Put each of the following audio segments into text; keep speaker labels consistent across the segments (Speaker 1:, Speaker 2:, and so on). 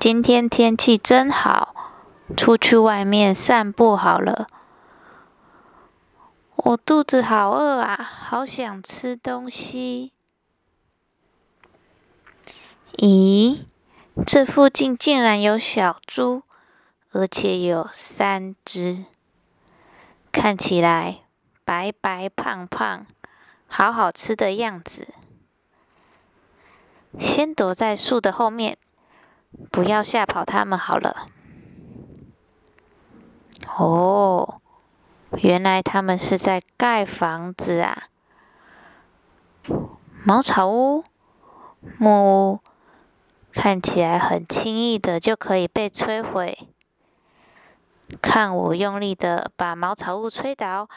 Speaker 1: 今天天气真好，出去外面散步好了。我肚子好饿啊，好想吃东西。咦，这附近竟然有小猪，而且有三只，看起来白白胖胖，好好吃的样子。先躲在树的后面。不要吓跑他们好了。哦，原来他们是在盖房子啊！茅草屋、木屋看起来很轻易的就可以被摧毁。看我用力的把茅草屋吹倒！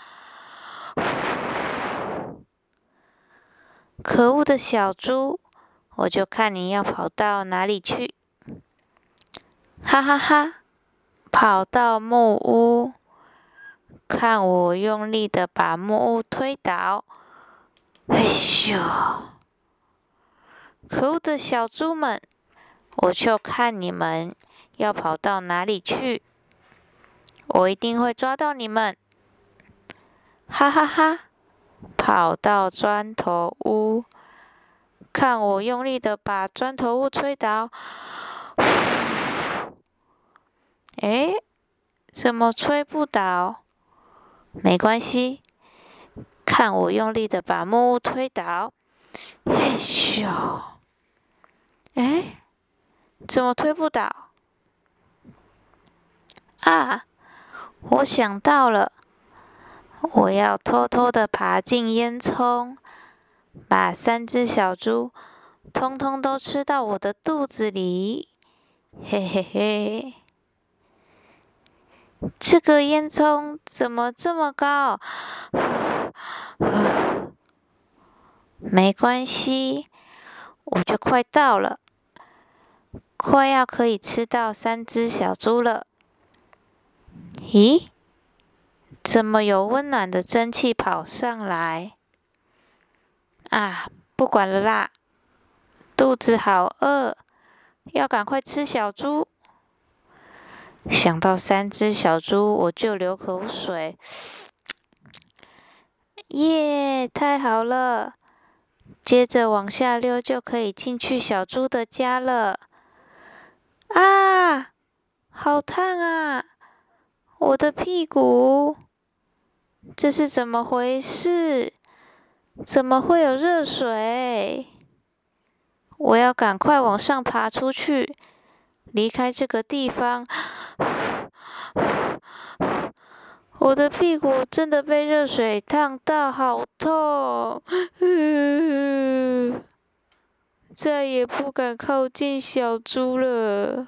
Speaker 1: 可恶的小猪，我就看你要跑到哪里去！哈哈哈！跑到木屋，看我用力的把木屋推倒！哎咻！可恶的小猪们，我就看你们要跑到哪里去！我一定会抓到你们！哈哈哈！跑到砖头屋，看我用力的把砖头屋推倒！哎，怎么吹不倒？没关系，看我用力的把木屋推倒。嘿咻！哎，怎么推不倒？啊，我想到了，我要偷偷的爬进烟囱，把三只小猪通通都吃到我的肚子里。嘿嘿嘿。这个烟囱怎么这么高？没关系，我就快到了，快要可以吃到三只小猪了。咦？怎么有温暖的蒸汽跑上来？啊，不管了啦，肚子好饿，要赶快吃小猪。想到三只小猪，我就流口水。耶，太好了！接着往下溜，就可以进去小猪的家了。啊，好烫啊！我的屁股，这是怎么回事？怎么会有热水？我要赶快往上爬出去。离开这个地方，我的屁股真的被热水烫到，好痛！再也不敢靠近小猪了。